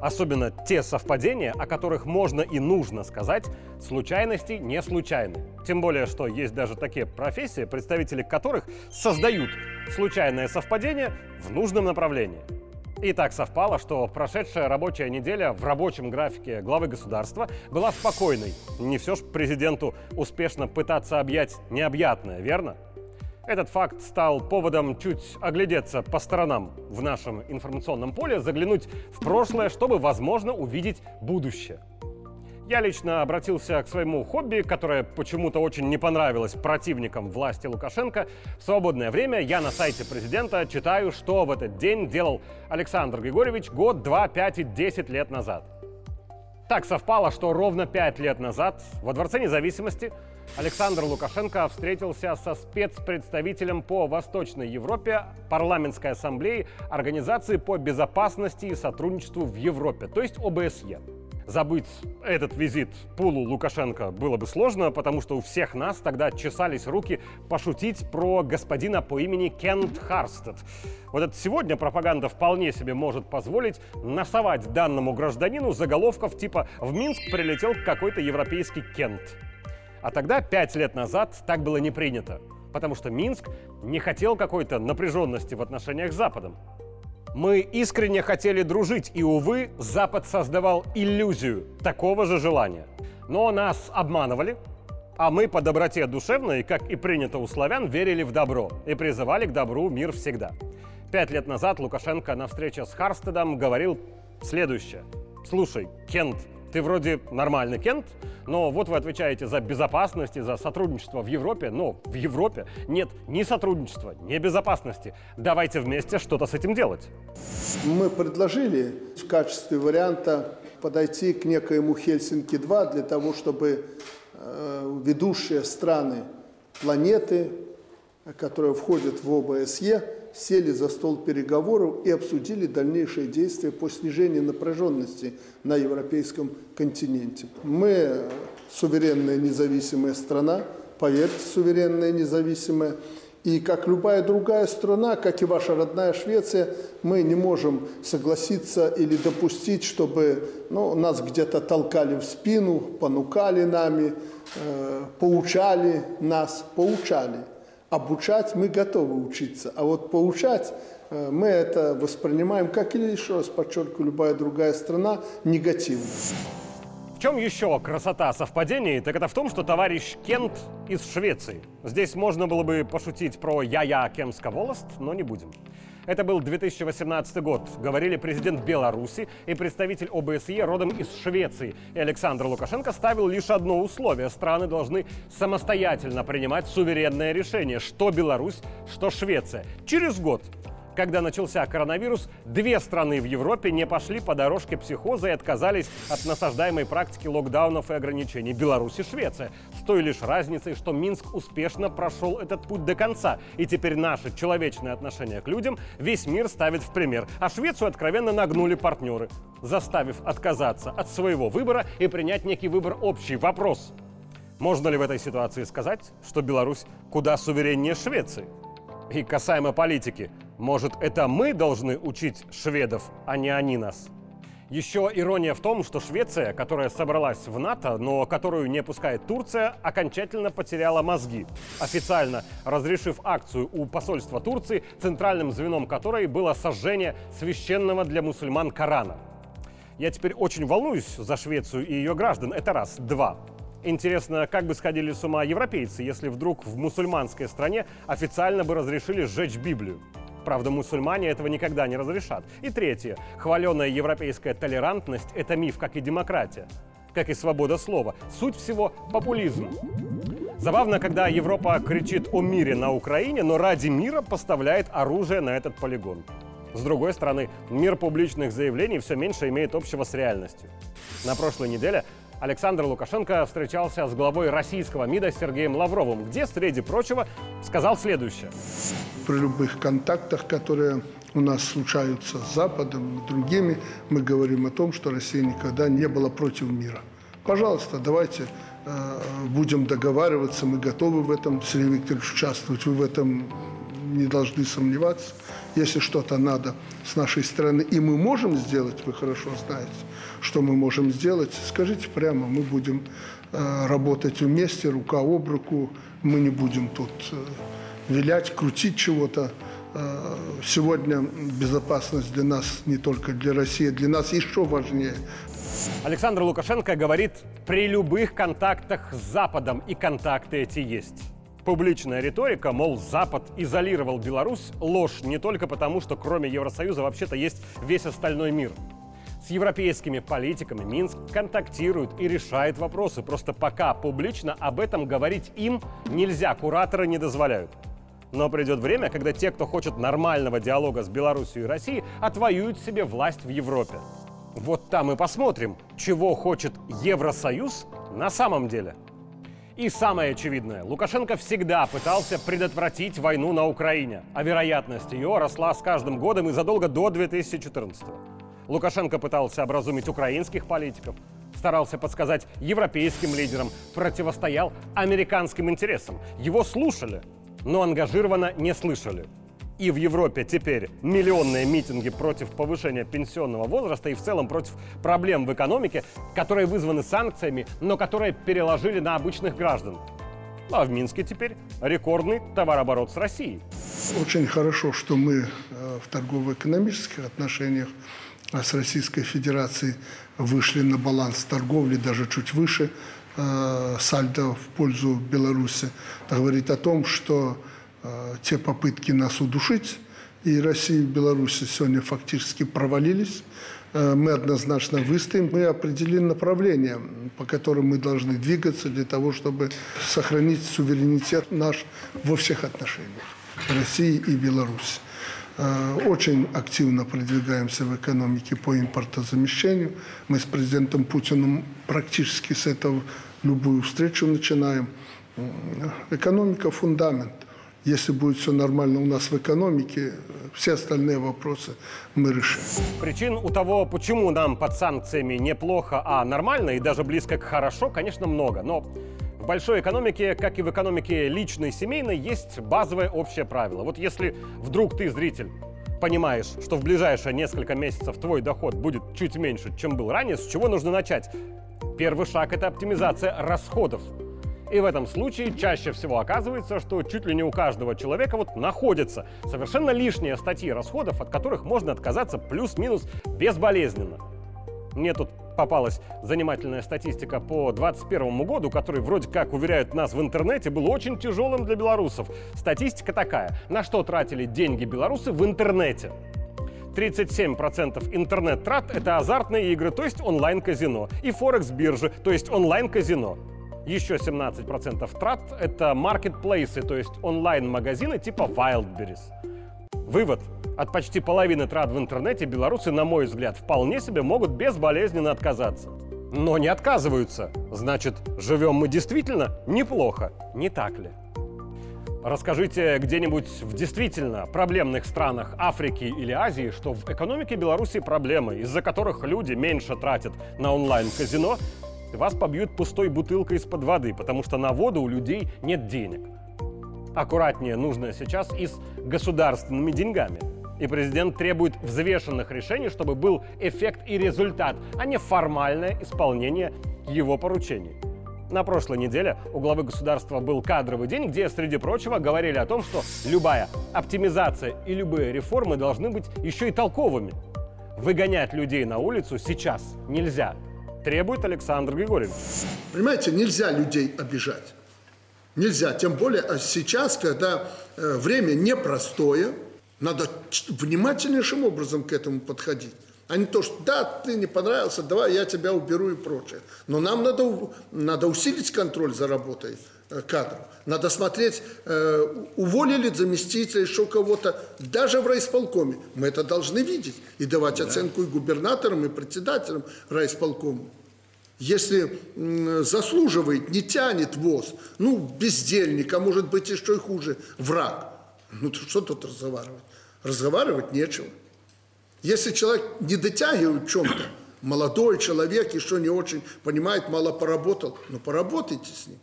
Особенно те совпадения, о которых можно и нужно сказать, случайности не случайны. Тем более, что есть даже такие профессии, представители которых создают случайное совпадение в нужном направлении. И так совпало, что прошедшая рабочая неделя в рабочем графике главы государства была спокойной. Не все ж президенту успешно пытаться объять необъятное, верно? Этот факт стал поводом чуть оглядеться по сторонам в нашем информационном поле, заглянуть в прошлое, чтобы, возможно, увидеть будущее. Я лично обратился к своему хобби, которое почему-то очень не понравилось противникам власти Лукашенко. В свободное время я на сайте президента читаю, что в этот день делал Александр Григорьевич год, два, пять и десять лет назад. Так совпало, что ровно пять лет назад во Дворце независимости Александр Лукашенко встретился со спецпредставителем по Восточной Европе Парламентской ассамблеи Организации по безопасности и сотрудничеству в Европе, то есть ОБСЕ. Забыть этот визит Пулу Лукашенко было бы сложно, потому что у всех нас тогда чесались руки пошутить про господина по имени Кент Харстед. Вот это сегодня пропаганда вполне себе может позволить насовать данному гражданину заголовков типа «В Минск прилетел какой-то европейский Кент». А тогда, пять лет назад, так было не принято, потому что Минск не хотел какой-то напряженности в отношениях с Западом. Мы искренне хотели дружить, и, увы, Запад создавал иллюзию такого же желания. Но нас обманывали, а мы по доброте душевной, как и принято у славян, верили в добро и призывали к добру мир всегда. Пять лет назад Лукашенко на встрече с Харстедом говорил следующее. «Слушай, Кент, ты вроде нормальный Кент, но вот вы отвечаете за безопасность и за сотрудничество в Европе, но в Европе нет ни сотрудничества, ни безопасности. Давайте вместе что-то с этим делать. Мы предложили в качестве варианта подойти к некоему Хельсинки-2 для того, чтобы э, ведущие страны планеты, которые входят в ОБСЕ, сели за стол переговоров и обсудили дальнейшие действия по снижению напряженности на европейском континенте. Мы суверенная независимая страна, поверьте, суверенная независимая. И как любая другая страна, как и ваша родная Швеция, мы не можем согласиться или допустить, чтобы ну, нас где-то толкали в спину, понукали нами, э, поучали нас, поучали – обучать мы готовы учиться, а вот поучать э, мы это воспринимаем, как и еще раз подчеркиваю, любая другая страна, негативно. В чем еще красота совпадений? Так это в том, что товарищ Кент из Швеции. Здесь можно было бы пошутить про «я-я Кемска волост», но не будем. Это был 2018 год. Говорили президент Беларуси и представитель ОБСЕ родом из Швеции. И Александр Лукашенко ставил лишь одно условие. Страны должны самостоятельно принимать суверенное решение, что Беларусь, что Швеция. Через год когда начался коронавирус, две страны в Европе не пошли по дорожке психоза и отказались от насаждаемой практики локдаунов и ограничений. Беларусь и Швеция. С той лишь разницей, что Минск успешно прошел этот путь до конца. И теперь наше человечное отношение к людям весь мир ставит в пример. А Швецию откровенно нагнули партнеры, заставив отказаться от своего выбора и принять некий выбор общий. Вопрос. Можно ли в этой ситуации сказать, что Беларусь куда сувереннее Швеции? И касаемо политики, может, это мы должны учить шведов, а не они нас? Еще ирония в том, что Швеция, которая собралась в НАТО, но которую не пускает Турция, окончательно потеряла мозги, официально разрешив акцию у посольства Турции, центральным звеном которой было сожжение священного для мусульман Корана. Я теперь очень волнуюсь за Швецию и ее граждан. Это раз. Два. Интересно, как бы сходили с ума европейцы, если вдруг в мусульманской стране официально бы разрешили сжечь Библию. Правда, мусульмане этого никогда не разрешат. И третье. Хваленая европейская толерантность – это миф, как и демократия. Как и свобода слова. Суть всего – популизм. Забавно, когда Европа кричит о мире на Украине, но ради мира поставляет оружие на этот полигон. С другой стороны, мир публичных заявлений все меньше имеет общего с реальностью. На прошлой неделе Александр Лукашенко встречался с главой российского МИДа Сергеем Лавровым, где, среди прочего, сказал следующее. При любых контактах, которые у нас случаются с Западом и другими, мы говорим о том, что Россия никогда не была против мира. Пожалуйста, давайте э, будем договариваться, мы готовы в этом, Сергей Викторович, участвовать, вы в этом не должны сомневаться. Если что-то надо с нашей стороны, и мы можем сделать, вы хорошо знаете, что мы можем сделать, скажите прямо, мы будем э, работать вместе, рука об руку, мы не будем тут э, вилять, крутить чего-то. Э, сегодня безопасность для нас, не только для России, для нас еще важнее. Александр Лукашенко говорит, при любых контактах с Западом, и контакты эти есть. Публичная риторика, мол, Запад изолировал Беларусь, ложь не только потому, что кроме Евросоюза вообще-то есть весь остальной мир. С европейскими политиками Минск контактирует и решает вопросы. Просто пока публично об этом говорить им нельзя, кураторы не дозволяют. Но придет время, когда те, кто хочет нормального диалога с Беларусью и Россией, отвоюют себе власть в Европе. Вот там и посмотрим, чего хочет Евросоюз на самом деле. И самое очевидное, Лукашенко всегда пытался предотвратить войну на Украине, а вероятность ее росла с каждым годом и задолго до 2014 -го. Лукашенко пытался образумить украинских политиков, старался подсказать европейским лидерам, противостоял американским интересам. Его слушали, но ангажированно не слышали. И в Европе теперь миллионные митинги против повышения пенсионного возраста и в целом против проблем в экономике, которые вызваны санкциями, но которые переложили на обычных граждан. А в Минске теперь рекордный товарооборот с Россией. Очень хорошо, что мы э, в торгово-экономических отношениях э, с Российской Федерацией вышли на баланс торговли даже чуть выше э, сальдо в пользу Беларуси. Это говорит о том, что те попытки нас удушить, и Россия и Беларусь сегодня фактически провалились. Э, мы однозначно выстоим, мы определили направление, по которым мы должны двигаться для того, чтобы сохранить суверенитет наш во всех отношениях России и Беларуси. Э, очень активно продвигаемся в экономике по импортозамещению. Мы с президентом Путиным практически с этого любую встречу начинаем. Экономика – фундамент. Если будет все нормально у нас в экономике, все остальные вопросы мы решим. Причин у того, почему нам под санкциями неплохо, а нормально и даже близко к хорошо, конечно, много. Но в большой экономике, как и в экономике личной, семейной, есть базовое общее правило. Вот если вдруг ты, зритель, понимаешь, что в ближайшие несколько месяцев твой доход будет чуть меньше, чем был ранее, с чего нужно начать? Первый шаг – это оптимизация расходов. И в этом случае чаще всего оказывается, что чуть ли не у каждого человека вот находятся совершенно лишние статьи расходов, от которых можно отказаться плюс-минус безболезненно. Мне тут попалась занимательная статистика по 2021 году, который вроде как уверяют нас в интернете, был очень тяжелым для белорусов. Статистика такая. На что тратили деньги белорусы в интернете? 37% интернет-трат – это азартные игры, то есть онлайн-казино, и форекс-биржи, то есть онлайн-казино. Еще 17% трат – это маркетплейсы, то есть онлайн-магазины типа Wildberries. Вывод. От почти половины трат в интернете белорусы, на мой взгляд, вполне себе могут безболезненно отказаться. Но не отказываются. Значит, живем мы действительно неплохо, не так ли? Расскажите где-нибудь в действительно проблемных странах Африки или Азии, что в экономике Беларуси проблемы, из-за которых люди меньше тратят на онлайн-казино, вас побьют пустой бутылкой из-под воды, потому что на воду у людей нет денег. Аккуратнее нужно сейчас и с государственными деньгами. И президент требует взвешенных решений, чтобы был эффект и результат, а не формальное исполнение его поручений. На прошлой неделе у главы государства был кадровый день, где, среди прочего, говорили о том, что любая оптимизация и любые реформы должны быть еще и толковыми. Выгонять людей на улицу сейчас нельзя требует Александр Григорьевич. Понимаете, нельзя людей обижать. Нельзя. Тем более а сейчас, когда э, время непростое, надо внимательнейшим образом к этому подходить. А не то, что да, ты не понравился, давай я тебя уберу и прочее. Но нам надо, надо усилить контроль за работой э, кадров. Надо смотреть, э, уволили заместителя, еще кого-то, даже в райисполкоме. Мы это должны видеть и давать да. оценку и губернаторам, и председателям райисполкома. если заслуживает, не тянет ВОЗ, ну, бездельник, а может быть еще и хуже, враг, ну, то что тут разговаривать? Разговаривать нечего. Если человек не дотягивает в чем-то, молодой человек, еще не очень понимает, мало поработал, ну, поработайте с ним.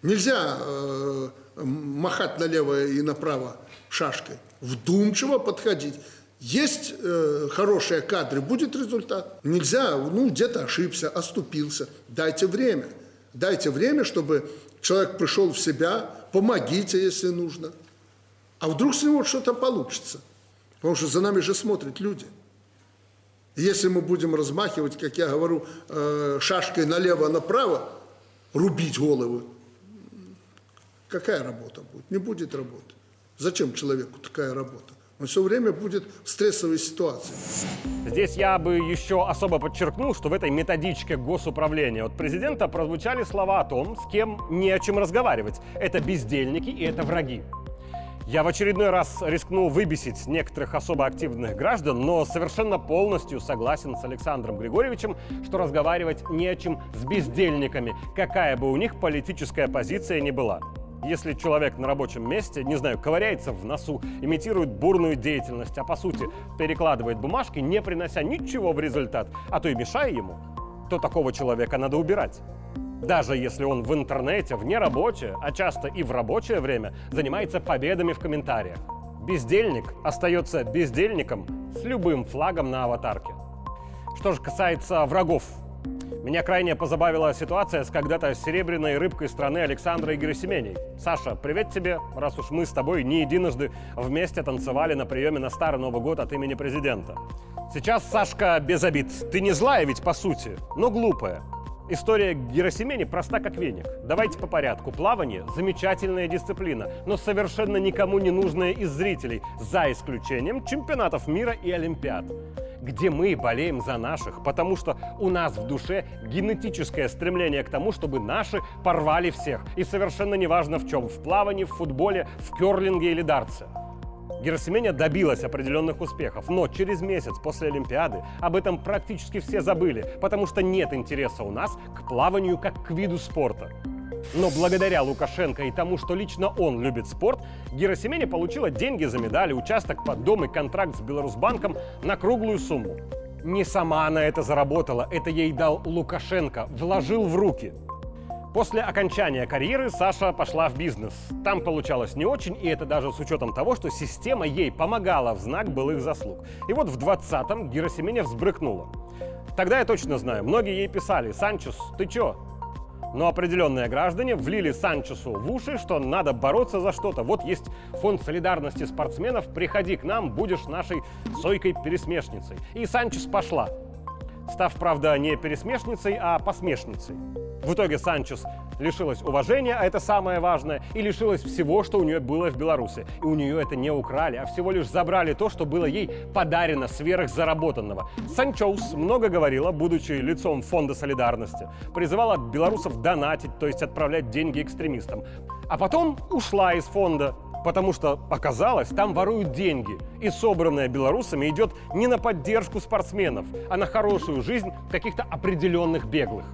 Нельзя э, махать налево и направо шашкой. Вдумчиво подходить. Есть э, хорошие кадры, будет результат. Нельзя, ну, где-то ошибся, оступился. Дайте время. Дайте время, чтобы человек пришел в себя, помогите, если нужно. А вдруг с него что-то получится. Потому что за нами же смотрят люди. Если мы будем размахивать, как я говорю, э, шашкой налево-направо, рубить головы, какая работа будет? Не будет работы. Зачем человеку такая работа? Он все время будет в стрессовой ситуации. Здесь я бы еще особо подчеркнул, что в этой методичке госуправления от президента прозвучали слова о том, с кем не о чем разговаривать. Это бездельники и это враги. Я в очередной раз рискнул выбесить некоторых особо активных граждан, но совершенно полностью согласен с Александром Григорьевичем, что разговаривать не о чем с бездельниками, какая бы у них политическая позиция ни была. Если человек на рабочем месте, не знаю, ковыряется в носу, имитирует бурную деятельность, а по сути перекладывает бумажки, не принося ничего в результат, а то и мешая ему, то такого человека надо убирать. Даже если он в интернете, в нерабочее, а часто и в рабочее время, занимается победами в комментариях. Бездельник остается бездельником с любым флагом на аватарке. Что же касается врагов меня крайне позабавила ситуация с когда-то серебряной рыбкой страны Александрой Герасименей. Саша, привет тебе, раз уж мы с тобой не единожды вместе танцевали на приеме на Старый Новый год от имени президента. Сейчас, Сашка, без обид. Ты не злая ведь по сути, но глупая. История Герасимени проста как веник. Давайте по порядку. Плавание – замечательная дисциплина, но совершенно никому не нужная из зрителей, за исключением чемпионатов мира и Олимпиад где мы болеем за наших, потому что у нас в душе генетическое стремление к тому, чтобы наши порвали всех. И совершенно неважно в чем – в плавании, в футболе, в керлинге или дартсе. Герасименя добилась определенных успехов, но через месяц после Олимпиады об этом практически все забыли, потому что нет интереса у нас к плаванию как к виду спорта. Но благодаря Лукашенко и тому, что лично он любит спорт, Герасимене получила деньги за медали, участок под дом и контракт с Беларусьбанком на круглую сумму. Не сама она это заработала, это ей дал Лукашенко, вложил в руки. После окончания карьеры Саша пошла в бизнес. Там получалось не очень, и это даже с учетом того, что система ей помогала в знак былых заслуг. И вот в 20-м Герасимене взбрыкнула. Тогда я точно знаю, многие ей писали, «Санчес, ты чё? Но определенные граждане влили Санчесу в уши, что надо бороться за что-то. Вот есть фонд солидарности спортсменов, приходи к нам, будешь нашей сойкой-пересмешницей. И Санчес пошла, став, правда, не пересмешницей, а посмешницей. В итоге Санчес лишилась уважения, а это самое важное, и лишилась всего, что у нее было в Беларуси. И у нее это не украли, а всего лишь забрали то, что было ей подарено сверхзаработанного. Санчоус много говорила, будучи лицом Фонда солидарности, призывала белорусов донатить, то есть отправлять деньги экстремистам. А потом ушла из фонда, потому что оказалось, там воруют деньги, и собранное белорусами идет не на поддержку спортсменов, а на хорошую жизнь каких-то определенных беглых.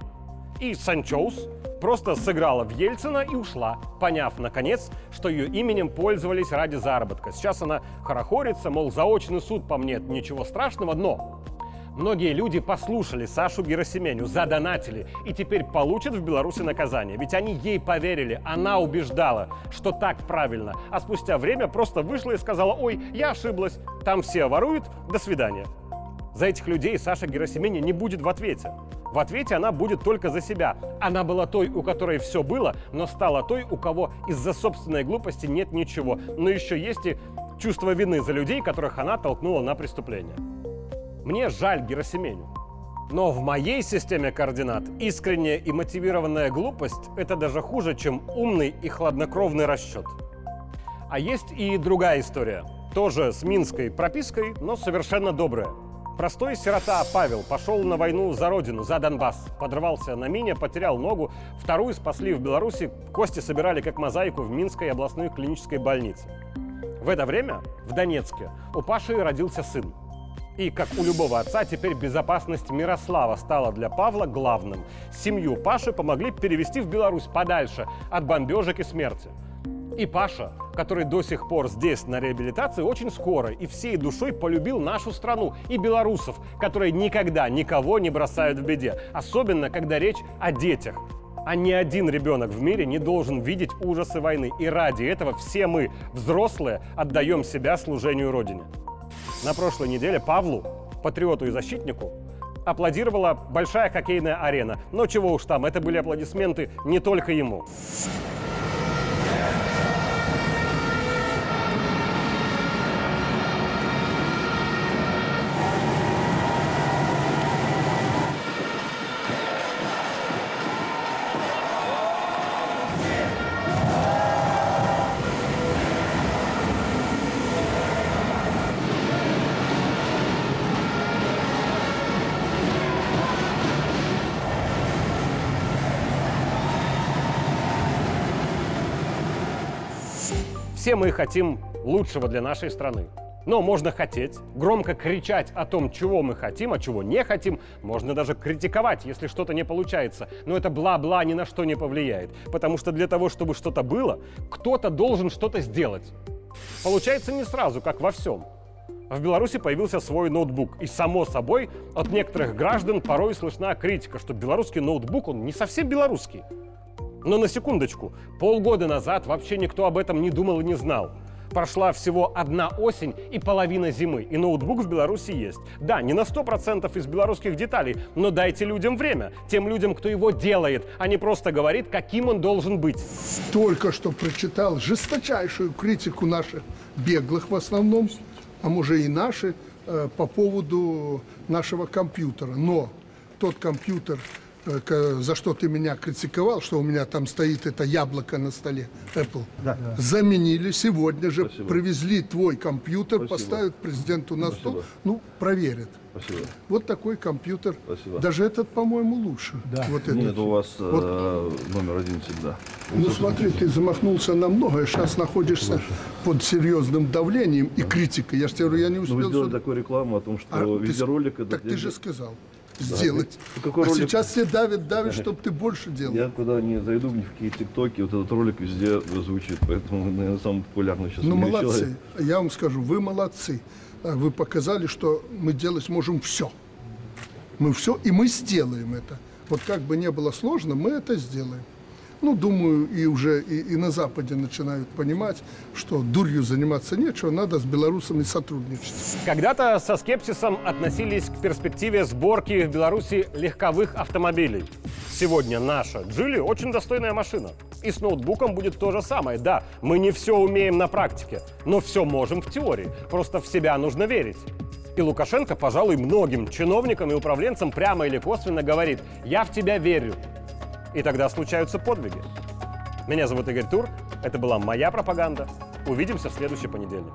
И Санчоус просто сыграла в Ельцина и ушла, поняв, наконец, что ее именем пользовались ради заработка. Сейчас она хорохорится, мол, заочный суд по мне ничего страшного, но Многие люди послушали Сашу Герасименю, задонатили и теперь получат в Беларуси наказание. Ведь они ей поверили, она убеждала, что так правильно. А спустя время просто вышла и сказала, ой, я ошиблась, там все воруют, до свидания. За этих людей Саша Герасименя не будет в ответе. В ответе она будет только за себя. Она была той, у которой все было, но стала той, у кого из-за собственной глупости нет ничего. Но еще есть и чувство вины за людей, которых она толкнула на преступление. Мне жаль Герасименю. Но в моей системе координат искренняя и мотивированная глупость – это даже хуже, чем умный и хладнокровный расчет. А есть и другая история. Тоже с минской пропиской, но совершенно добрая. Простой сирота Павел пошел на войну за родину, за Донбасс. Подрывался на мине, потерял ногу. Вторую спасли в Беларуси. Кости собирали как мозаику в Минской областной клинической больнице. В это время в Донецке у Паши родился сын. И, как у любого отца, теперь безопасность Мирослава стала для Павла главным. Семью Паши помогли перевести в Беларусь подальше от бомбежек и смерти. И Паша, который до сих пор здесь на реабилитации, очень скоро и всей душой полюбил нашу страну и белорусов, которые никогда никого не бросают в беде. Особенно, когда речь о детях. А ни один ребенок в мире не должен видеть ужасы войны. И ради этого все мы, взрослые, отдаем себя служению Родине. На прошлой неделе Павлу, патриоту и защитнику, аплодировала большая хоккейная арена. Но чего уж там, это были аплодисменты не только ему. Все мы хотим лучшего для нашей страны. Но можно хотеть, громко кричать о том, чего мы хотим, а чего не хотим. Можно даже критиковать, если что-то не получается. Но это бла-бла ни на что не повлияет. Потому что для того, чтобы что-то было, кто-то должен что-то сделать. Получается не сразу, как во всем. В Беларуси появился свой ноутбук. И, само собой, от некоторых граждан порой слышна критика, что белорусский ноутбук, он не совсем белорусский. Но на секундочку, полгода назад вообще никто об этом не думал и не знал. Прошла всего одна осень и половина зимы, и ноутбук в Беларуси есть. Да, не на 100% из белорусских деталей, но дайте людям время. Тем людям, кто его делает, а не просто говорит, каким он должен быть. Только что прочитал жесточайшую критику наших беглых в основном, а может и наши, э, по поводу нашего компьютера. Но тот компьютер, за что ты меня критиковал, что у меня там стоит это яблоко на столе, Apple, заменили сегодня же, привезли твой компьютер, поставят президенту на стол, ну, проверят. Спасибо. Вот такой компьютер. Спасибо. Даже этот, по-моему, лучше. Вот этот. Нет, у вас э, номер один всегда. Ну смотри, ты замахнулся на многое, сейчас находишься под серьезным давлением и критикой. Я же тебе говорю, я не Ну, успел... вы сделали сюда- такую рекламу о том, что А, ты с- видеоролик это Так ты же сказал сделать. Какой а ролик? сейчас все давят, давят, чтобы ты больше делал. Я куда не зайду ни в какие тиктоки, вот этот ролик везде звучит, поэтому, наверное, самый популярный сейчас Ну молодцы. человек. Я вам скажу, вы молодцы. А, Вы показали, что мы делать можем все. Мы все, и мы сделаем это. Вот как бы не было сложно, мы это сделаем. Ну, думаю, и уже и, и на Западе начинают понимать, что дурью заниматься нечего, надо с белорусами сотрудничать. Когда-то со скепсисом относились к перспективе сборки в Беларуси легковых автомобилей. Сегодня наша Джили очень достойная машина. И с ноутбуком будет то же самое. Да, мы не все умеем на практике, но все можем в теории. Просто в себя нужно верить. И Лукашенко, пожалуй, многим чиновникам и управленцам прямо или косвенно говорит «Я в тебя верю». И тогда случаются подвиги. Меня зовут Игорь Тур. Это была моя пропаганда. Увидимся в следующий понедельник.